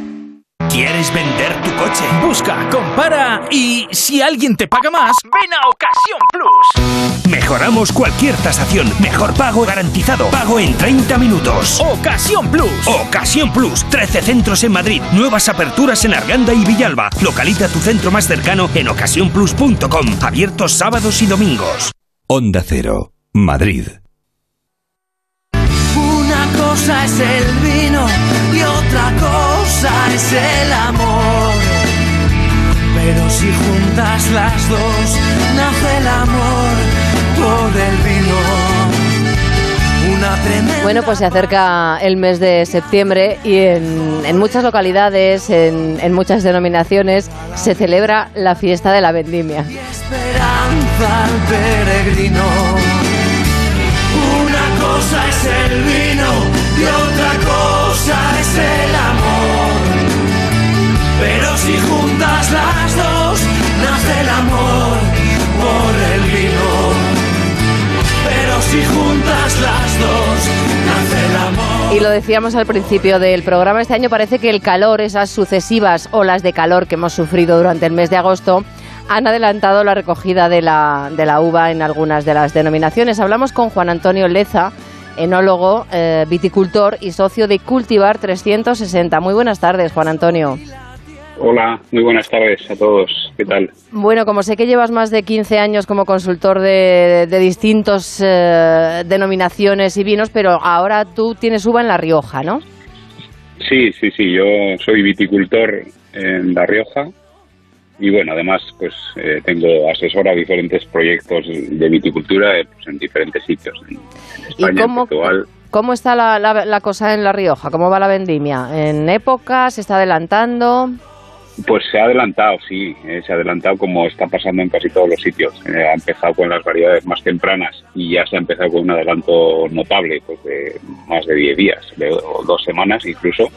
¿Quieres vender tu coche? Busca, compara y si alguien te paga más, ven a Ocasión Plus. Mejoramos cualquier tasación, mejor pago garantizado, pago en 30 minutos. Ocasión Plus. Ocasión Plus, 13 centros en Madrid, nuevas aperturas en Arganda y Villalba. Localiza tu centro más cercano en ocasiónplus.com, abiertos sábados y domingos. Onda Cero, Madrid. Una cosa es el vino y otra cosa es el amor. Pero si juntas las dos, nace el amor por el vino. Una tremenda Bueno, pues se acerca el mes de septiembre y en, en muchas localidades, en, en muchas denominaciones, se celebra la fiesta de la vendimia. esperanza al peregrino. Una cosa es el vino y otra cosa es el amor. Pero si juntas las dos, nace el amor por el vino. Pero si juntas las dos, nace el amor. Y lo decíamos al principio del programa, este año parece que el calor, esas sucesivas olas de calor que hemos sufrido durante el mes de agosto, han adelantado la recogida de la, de la uva en algunas de las denominaciones. Hablamos con Juan Antonio Leza, enólogo, eh, viticultor y socio de Cultivar 360. Muy buenas tardes, Juan Antonio. Hola, muy buenas tardes a todos. ¿Qué tal? Bueno, como sé que llevas más de 15 años como consultor de, de distintos eh, denominaciones y vinos, pero ahora tú tienes uva en La Rioja, ¿no? Sí, sí, sí. Yo soy viticultor en La Rioja y bueno, además pues eh, tengo asesora diferentes proyectos de viticultura eh, pues, en diferentes sitios. En, en España, cómo- en Portugal. ¿Cómo está la, la- la cosa en La Rioja? ¿Cómo va la vendimia? ¿En época? ¿Se está adelantando? Pues se ha adelantado, sí, eh, se ha adelantado como está pasando en casi todos los sitios. Eh, ha empezado con las variedades más tempranas y ya se ha empezado con un adelanto notable, pues de más de 10 días, de o dos semanas incluso.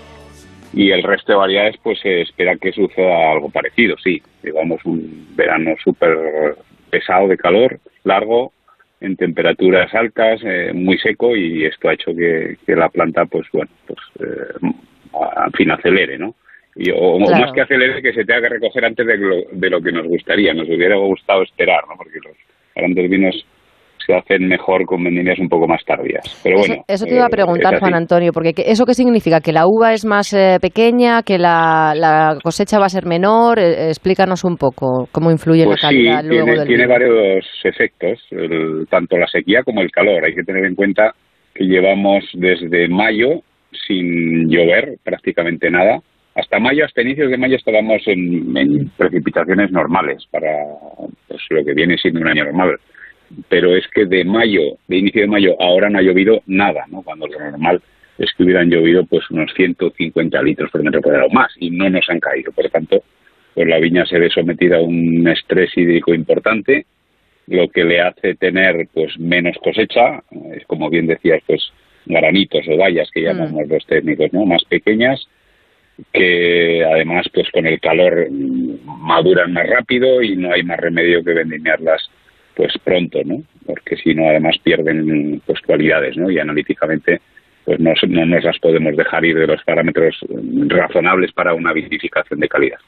Y el resto de variedades, pues se espera que suceda algo parecido, sí. Llevamos un verano súper pesado de calor, largo, en temperaturas altas, eh, muy seco y esto ha hecho que, que la planta, pues bueno, pues eh, a- en fin, acelere, ¿no? Y, o, Claro. más que acelere, que se tenga que recoger antes de lo, de lo que nos gustaría. Nos hubiera gustado esperar, ¿no? Porque los grandes vinos se hacen mejor con vendimias un poco más tardías. Pero Eso, bueno. eso te iba a eh, preguntar. Juan Antonio, porque ¿qué- ¿eso qué significa? ¿Que la uva es más eh, pequeña? ¿Que la, la cosecha va a ser menor? Eh, explícanos un poco cómo influye Pues la sí, calidad luego tiene, del tiene varios efectos, el- tanto la sequía como el calor. Hay que tener en cuenta que llevamos desde mayo sin llover prácticamente nada. Hasta mayo, hasta inicios de mayo estábamos en, en precipitaciones normales para pues, lo que viene siendo un año normal. Pero es que de mayo, de inicio de mayo, ahora no ha llovido nada, ¿no? Cuando lo normal es que hubieran llovido pues unos 150 litros por metro cuadrado más y no nos han caído. Por lo tanto, pues la viña se ve sometida a un estrés hídrico importante, lo que le hace tener pues menos cosecha, es como bien decías, pues granitos o bayas que llamamos los técnicos, ¿no? Más pequeñas, que además pues con el calor maduran más rápido y no hay más remedio que vendimiarlas pues pronto, ¿no? Porque si no además pierden pues cualidades, ¿no? Y analíticamente pues no, no nos las podemos dejar ir de los parámetros razonables para una vinificación de calidad.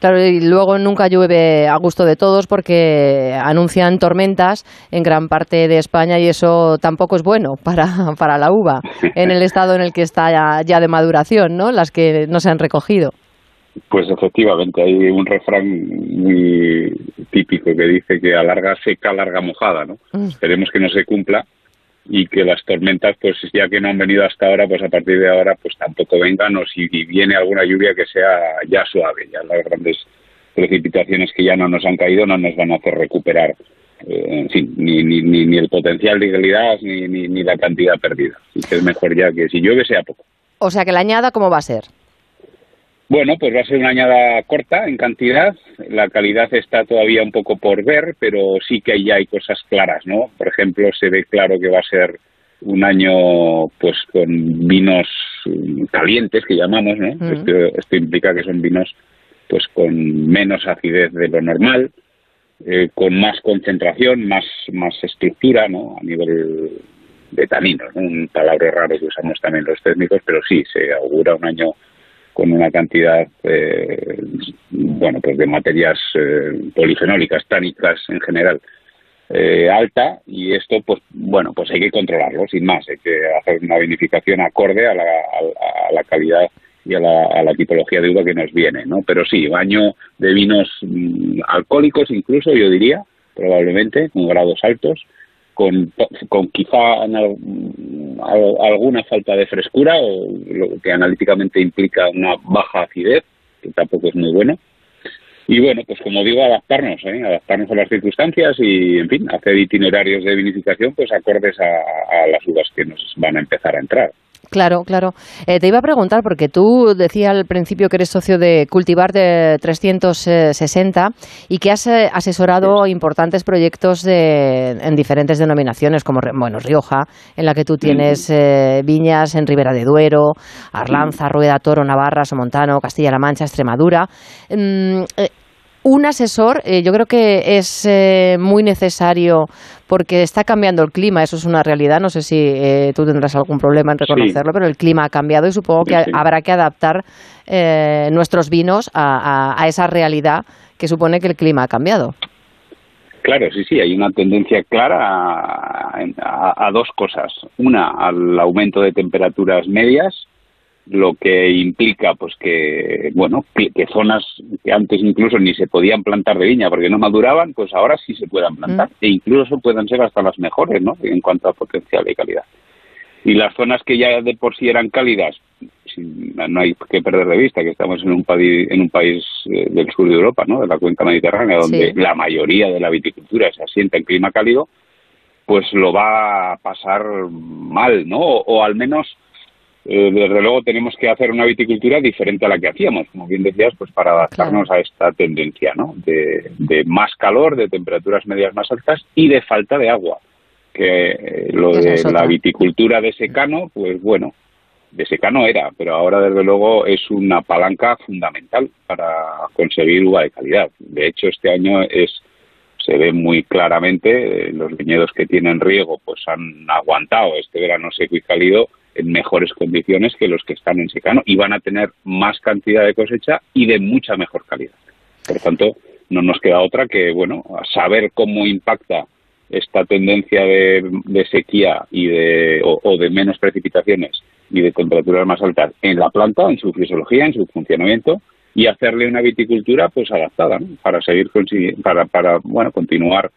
Claro, y luego nunca llueve a gusto de todos porque anuncian tormentas en gran parte de España y eso tampoco es bueno para, para la uva en el estado en el que está ya, ya de maduración, ¿no? Las que no se han recogido. Pues efectivamente, hay un refrán muy típico que dice que a larga seca, larga mojada, ¿no? Mm. Esperemos que no se cumpla y que las tormentas, pues ya que no han venido hasta ahora, pues a partir de ahora, pues tampoco vengan o si viene alguna lluvia que sea ya suave, ya las grandes precipitaciones que ya no nos han caído no nos van a hacer recuperar, eh, ni, ni, ni, ni el potencial de calidad ni, ni, ni la cantidad perdida. Así que es mejor ya que si llueve sea poco. O sea que la añada, ¿cómo va a ser? Bueno, pues va a ser una añada corta en cantidad. La calidad está todavía un poco por ver, pero sí que ya hay cosas claras, ¿no? Por ejemplo, se ve claro que va a ser un año pues con vinos calientes que llamamos, ¿no? Esto, esto implica que son vinos pues con menos acidez de lo normal, eh, con más concentración, más más estructura, ¿no? A nivel de taninos, ¿no? Un palabra raro que usamos también los técnicos, pero sí se augura un año con una cantidad, eh, bueno, pues de materias eh, polifenólicas, tánicas en general, eh, alta y esto, pues bueno, pues hay que controlarlo, sin más, hay que hacer una vinificación acorde a la, a, la calidad y a la, a la, tipología de uva que nos viene, ¿no? Pero sí, baño de vinos mm, alcohólicos incluso, yo diría, probablemente, con grados altos, con, con quizá alguna falta de frescura o lo que analíticamente implica una baja acidez, que tampoco es muy bueno. Y bueno, pues como digo, adaptarnos, ¿eh? adaptarnos a las circunstancias y, en fin, hacer itinerarios de vinificación pues acordes a, a las uvas que nos van a empezar a entrar. Claro, claro. Eh, te iba a preguntar, porque tú decías al principio que eres socio de Cultivar de 360 y que has eh, asesorado importantes proyectos de, en diferentes denominaciones, como bueno, Rioja, en la que tú tienes eh, viñas en Ribera de Duero, Arlanza, Rueda, Toro, Navarra, Somontano, Castilla-La Mancha, Extremadura. Mm, un asesor eh, yo creo que es eh, muy necesario porque está cambiando el clima, eso es una realidad, no sé si eh, tú tendrás algún problema en reconocerlo, sí. pero el clima ha cambiado y supongo que sí, sí. habrá que adaptar nuestros vinos a, a, a, esa realidad que supone que el clima ha cambiado. Claro, sí, sí, hay una tendencia clara a, a dos cosas. Una, al aumento de temperaturas medias, lo que implica pues que bueno que, que, zonas que antes incluso ni se podían plantar de viña porque no maduraban pues ahora sí se puedan plantar. Mm. e incluso puedan ser hasta las mejores no en cuanto a potencial y calidad. Y las zonas que ya de por sí eran cálidas no hay que perder de vista que estamos en un país en un país eh, del sur de Europa no de la cuenca mediterránea donde sí. la mayoría de la viticultura se asienta en clima cálido pues lo va a pasar mal no o, o al menos eh, desde luego tenemos que hacer una viticultura diferente a la que hacíamos, como bien decías, pues para adaptarnos claro. a esta tendencia, ¿no? De, de, más calor, de temperaturas medias más altas y de falta de agua. Que eh, lo de la viticultura de secano, pues bueno, de secano era, pero ahora desde luego es una palanca fundamental para conseguir uva de calidad. De hecho, este año es se ve muy claramente eh, los viñedos que tienen riego pues han aguantado este verano seco y cálido en mejores condiciones que los que están en secano y van a tener más cantidad de cosecha y de mucha mejor calidad. Por tanto, no nos queda otra que, bueno, saber cómo impacta esta tendencia de, sequía y de, o, de menos precipitaciones y de temperaturas más altas en la planta, en su fisiología, en su funcionamiento y hacerle una viticultura pues adaptada para seguir para, para bueno continuar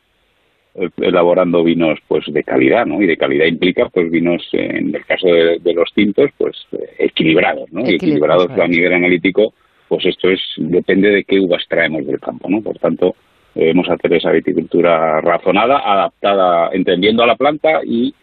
elaborando vinos pues de calidad, ¿no? Y de calidad implica pues vinos en el caso de, de los tintos pues equilibrados, ¿no? Y equilibrados a nivel analítico, pues esto es depende de qué uvas traemos del campo, ¿no? Por tanto, debemos hacer esa viticultura razonada, adaptada, entendiendo a la planta y eh,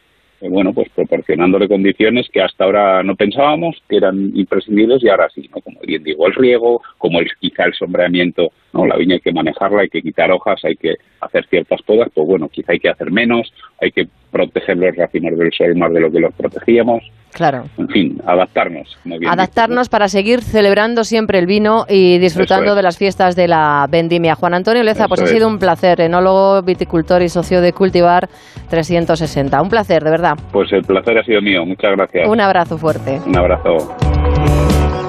bueno, pues proporcionándole condiciones que hasta ahora no pensábamos que eran imprescindibles y ahora sí, ¿no? Como bien digo, el riego, como el, quizá el sombreamiento, ¿no? La viña hay que manejarla, hay que quitar hojas, hay que hacer ciertas podas, pues bueno, quizá hay que hacer menos, hay que proteger los racimos del sol más de lo que los protegíamos. Claro. En fin, adaptarnos. adaptarnos para seguir celebrando siempre el vino y disfrutando es. de las fiestas de la vendimia. Juan Antonio Leza, Eso pues ha es. sido un placer, enólogo, viticultor y socio de Cultivar 360. Un placer, de verdad. Pues el placer ha sido mío. Muchas gracias. Un abrazo fuerte. Un abrazo.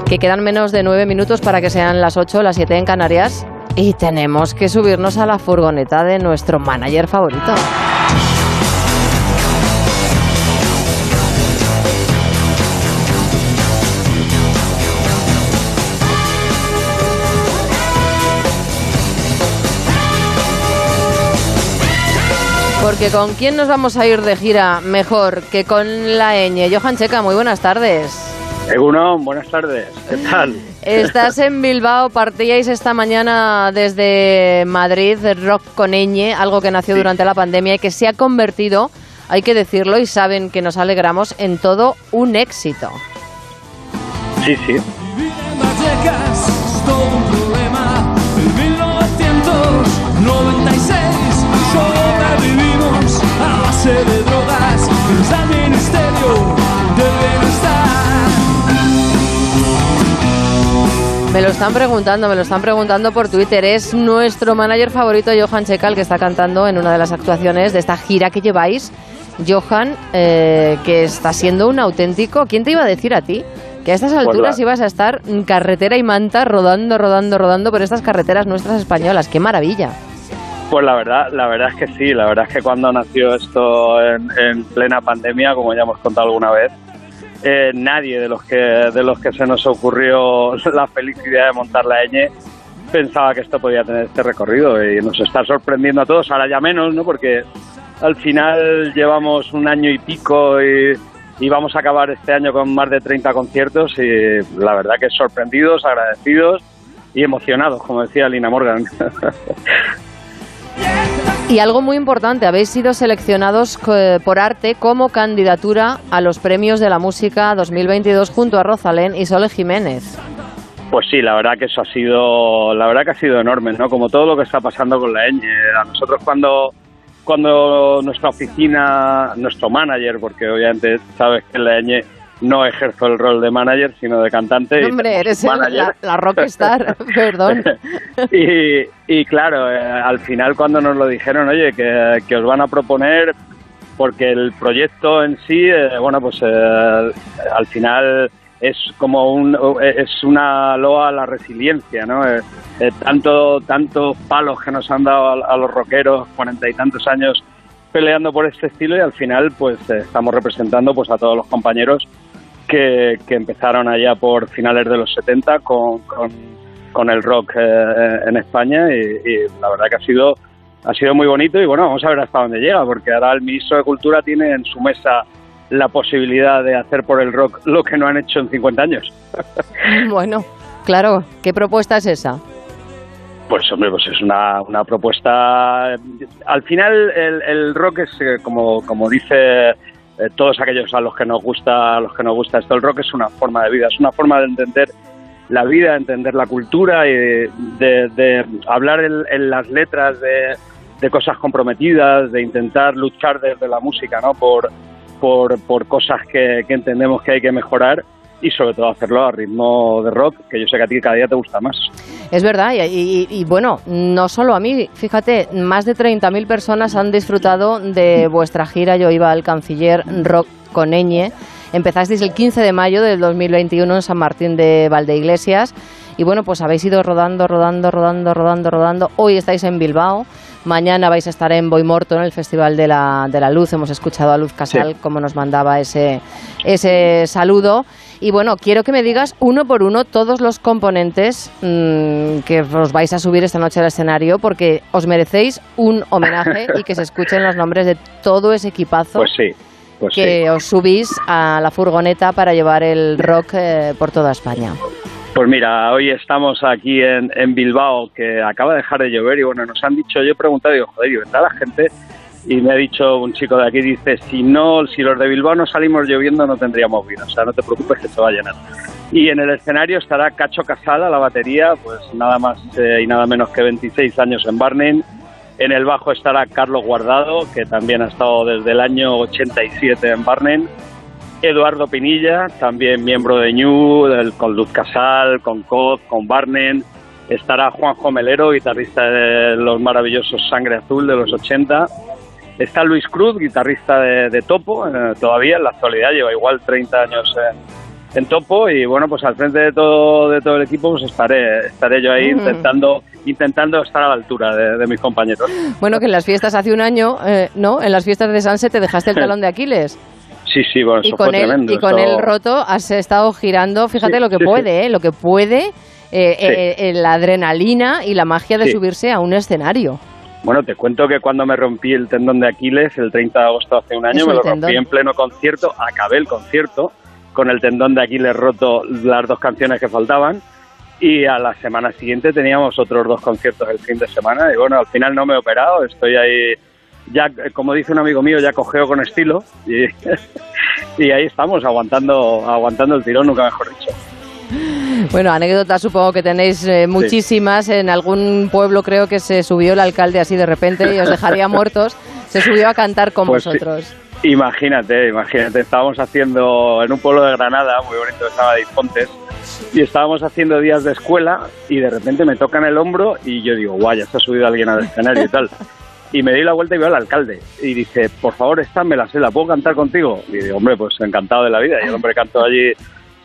que quedan menos de nueve minutos para que sean las 8, las 7 en Canarias y tenemos que subirnos a la furgoneta de nuestro manager favorito. Porque con quién nos vamos a ir de gira mejor que con la ñ. Johan Checa, muy buenas tardes. Egunon, buenas tardes. ¿Qué tal? Estás en Bilbao, partíais esta mañana desde Madrid, Rock con ñ, algo que nació durante la pandemia y que se ha convertido, hay que decirlo, y saben que nos alegramos, en todo un éxito. Sí, sí. A base de drogas. Nos da el Ministerio del Bienestar. Me lo están preguntando, me lo están preguntando por Twitter. Es nuestro manager favorito, Johan Checal, que está cantando en una de las actuaciones de esta gira que lleváis. Johan, eh, que está siendo un auténtico. ¿Quién te iba a decir a ti? Que a estas alturas la- ibas a estar en carretera y manta rodando, rodando, rodando por estas carreteras nuestras españolas. ¡Qué maravilla! Pues la verdad, la verdad es que sí, la verdad es que cuando nació esto en, en plena pandemia, como ya hemos contado alguna vez, eh, nadie de los que de los que se nos ocurrió la felicidad de montar la ñ pensaba que esto podía tener este recorrido y nos está sorprendiendo a todos, ahora ya menos, ¿no? Porque al final llevamos un año y pico y, y vamos a acabar este año con más de 30 conciertos y la verdad que sorprendidos, agradecidos y emocionados, como decía Lina Morgan. Y algo muy importante, habéis sido seleccionados eh, por arte como candidatura a los premios de la música 2022 junto a Rosalén y Sole Jiménez. Pues sí, la verdad que eso ha sido, la verdad que ha sido enorme, ¿no? Como todo lo que está pasando con la ñ. A nosotros cuando, cuando nuestra oficina, nuestro manager, porque obviamente sabes que la ñ no ejerzo el rol de manager, sino de cantante. Hombre, eres el- la, la rockstar, perdón. y, y claro, eh, al final cuando nos lo dijeron, oye, que, que os van a proponer, porque el proyecto en sí, eh, bueno, pues eh, al final es como un, es una loa a la resiliencia, ¿no? Eh, tanto, tantos palos que nos han dado a, a los rockeros, cuarenta y tantos años peleando por este estilo y al final pues estamos representando pues a todos los compañeros que, que empezaron allá por finales de los 70 con, con, con el rock eh, en España y, y la verdad que ha sido ha sido muy bonito y bueno, vamos a ver hasta dónde llega porque ahora el ministro de Cultura tiene en su mesa la posibilidad de hacer por el rock lo que no han hecho en 50 años. Bueno, claro, ¿qué propuesta es esa? Pues hombre, pues es una, una propuesta. Al final el, el rock es eh, como, como dice eh, todos aquellos a los que nos gusta, los que nos gusta esto, el rock es una forma de vida, es una forma de entender la vida, de entender la cultura y de, de hablar en, las letras de, cosas comprometidas, de intentar luchar desde la música, ¿no? Por, por, por cosas que entendemos que hay que mejorar y sobre todo hacerlo a ritmo de rock, que yo sé que a ti cada día te gusta más. Es verdad, y, bueno, no solo a mí, fíjate, más de 30.000 personas han disfrutado de vuestra gira Yo iba al canciller Rock con ñ. Empezasteis el 15 de mayo del 2021 en San Martín de Valdeiglesias y bueno, pues habéis ido rodando, rodando, rodando, rodando, rodando. Hoy estáis en Bilbao, mañana vais a estar en Boimorto, en el Festival de la, de la Luz. Hemos escuchado a Luz Casal como nos mandaba ese, ese saludo. Y bueno, quiero que me digas uno por uno todos los componentes mm, que os vais a subir esta noche al escenario, porque os merecéis un homenaje y que se escuchen los nombres de todo ese equipazo Pues sí, pues que sí. os subís a la furgoneta para llevar el rock eh, por toda España. Pues mira, hoy estamos aquí en, en Bilbao, que acaba de dejar de llover y bueno, nos han dicho, yo he preguntado, digo, joder, ¿y vendrá la gente? Y me ha dicho un chico de aquí, dice, si no, si los de Bilbao no salimos lloviendo no tendríamos vida, o sea, no te preocupes que se va a llenar. Y en el escenario estará Cacho Casal a la batería, pues nada más eh, y nada menos que 26 años en Barney. En el bajo estará Carlos Guardado, que también ha estado desde el año 87 en Barney. Eduardo Pinilla, también miembro de Ñu, del, con Luz Casal, con Coz, con Barnen. Estará Juanjo Melero, guitarrista de los maravillosos Sangre Azul de los 80. Está Luis Cruz, guitarrista de, de Topo, eh, todavía en la actualidad lleva igual 30 años en topo y bueno, pues al frente de todo de todo el equipo pues estaré estaré yo ahí intentando intentando estar a la altura de, de mis compañeros. Bueno, que en las fiestas hace un año, eh, ¿no? En las fiestas de Sanse te dejaste el talón de Aquiles. Sí, sí, bueno, y eso con fue él tremendo. y con él roto has estado girando fíjate Sí, lo que sí, puede ¿eh? lo que puede eh, eh, eh, la adrenalina y la magia de subirse a un escenario Bueno, te cuento que cuando me rompí el tendón de Aquiles el 30 de agosto hace un año, me lo rompí tendón. en pleno concierto, acabé el concierto con el tendón de Aquiles roto las dos canciones que faltaban y a la semana siguiente teníamos otros dos conciertos el fin de semana y bueno, al final no me he operado, estoy ahí ya, eh, como dice un amigo mío, ya cogeo con estilo y, y ahí estamos aguantando, aguantando el tirón, nunca mejor dicho. bueno anécdotas supongo que tenéis eh, muchísimas en algún pueblo creo que se subió el alcalde así de repente y os dejaría muertos se subió a cantar con Pues sí. vosotros Imagínate, imagínate, estábamos haciendo en un pueblo de Granada, muy bonito, que se llama Dispontes, y estábamos haciendo días de escuela y de repente me tocan el hombro y yo digo, guay, ya se ha subido alguien al escenario y tal. Y me di la vuelta y veo al alcalde y dice, por favor, esta me la sé, ¿la puedo cantar contigo? Y digo, hombre, pues encantado de la vida. Y el hombre cantó allí,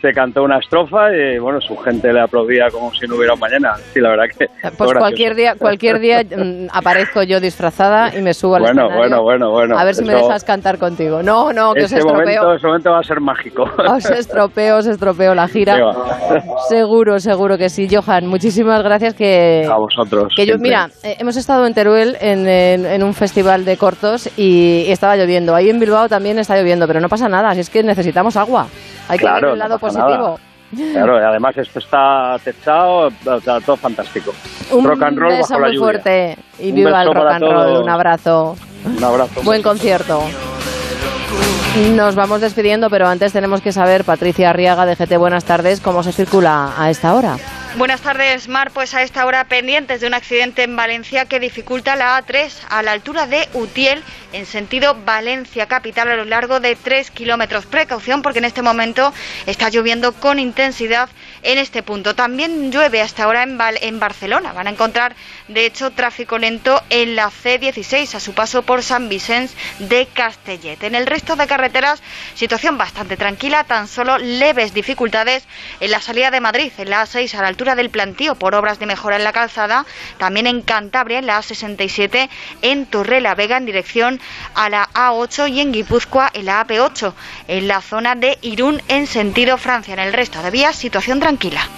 se cantó una estrofa y bueno, su gente le aplaudía como si no hubiera un mañana. Sí, la verdad que... pues cualquier día cualquier día mm, aparezco yo disfrazada y me subo al Bueno, escenario bueno, bueno, bueno. a ver si me Eso- dejas cantar contigo no no que os ese estropeo momento, ese momento va a ser mágico. os estropeo os estropeo la gira. Seguro, seguro que sí. Johan, muchísimas gracias que... A vosotros. Que yo, mira, eh, hemos estado en Teruel en, en- en un festival de cortos y, y estaba lloviendo. Ahí en Bilbao también está lloviendo, pero no pasa nada, si es que necesitamos agua. Hay que ver Claro, el no lado pasa positivo. nada. Claro, y además esto está techado, sea, todo fantástico. Un rock and roll beso bajo la muy lluvia. fuerte y viva el rock and roll. todos. Un abrazo. Un abrazo. Buen concierto. Nos vamos despidiendo, pero antes tenemos que saber, Patricia Arriaga de GT, buenas tardes, cómo se circula a esta hora. Buenas tardes, Mar. Pues a esta hora pendientes de un accidente en Valencia que dificulta la A3 a la altura de Utiel en sentido Valencia capital a lo largo de 3 kilómetros. Precaución porque en este momento está lloviendo con intensidad en este punto. También llueve hasta ahora en, Val- en Barcelona. Van a encontrar, de hecho, tráfico lento en la C16 a su paso por San Vicente de Castellet. En el resto de carreteras, situación bastante tranquila, tan solo leves dificultades en la salida de Madrid, en la A6 a la altura del plantío por obras de mejora en la calzada, también en Cantabria, en la A67, en Torre Vega en dirección a la A8 y en Guipúzcoa en la AP8, en la zona de Irún en sentido Francia. En el resto de vías, situación tranquila.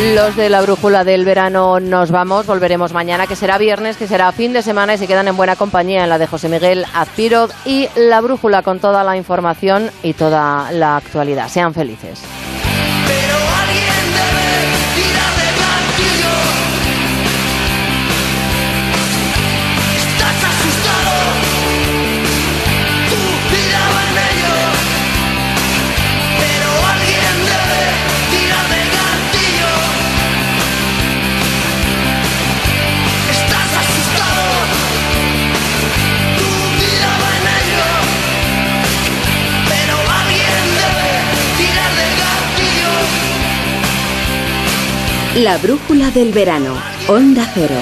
Los de la brújula del verano nos vamos, volveremos mañana, que será viernes, que será fin de semana y se quedan en buena compañía en la de José Miguel Azpiroz y la brújula con toda la información y toda la actualidad. Sean felices. Estás La brújula del verano. Onda Cero.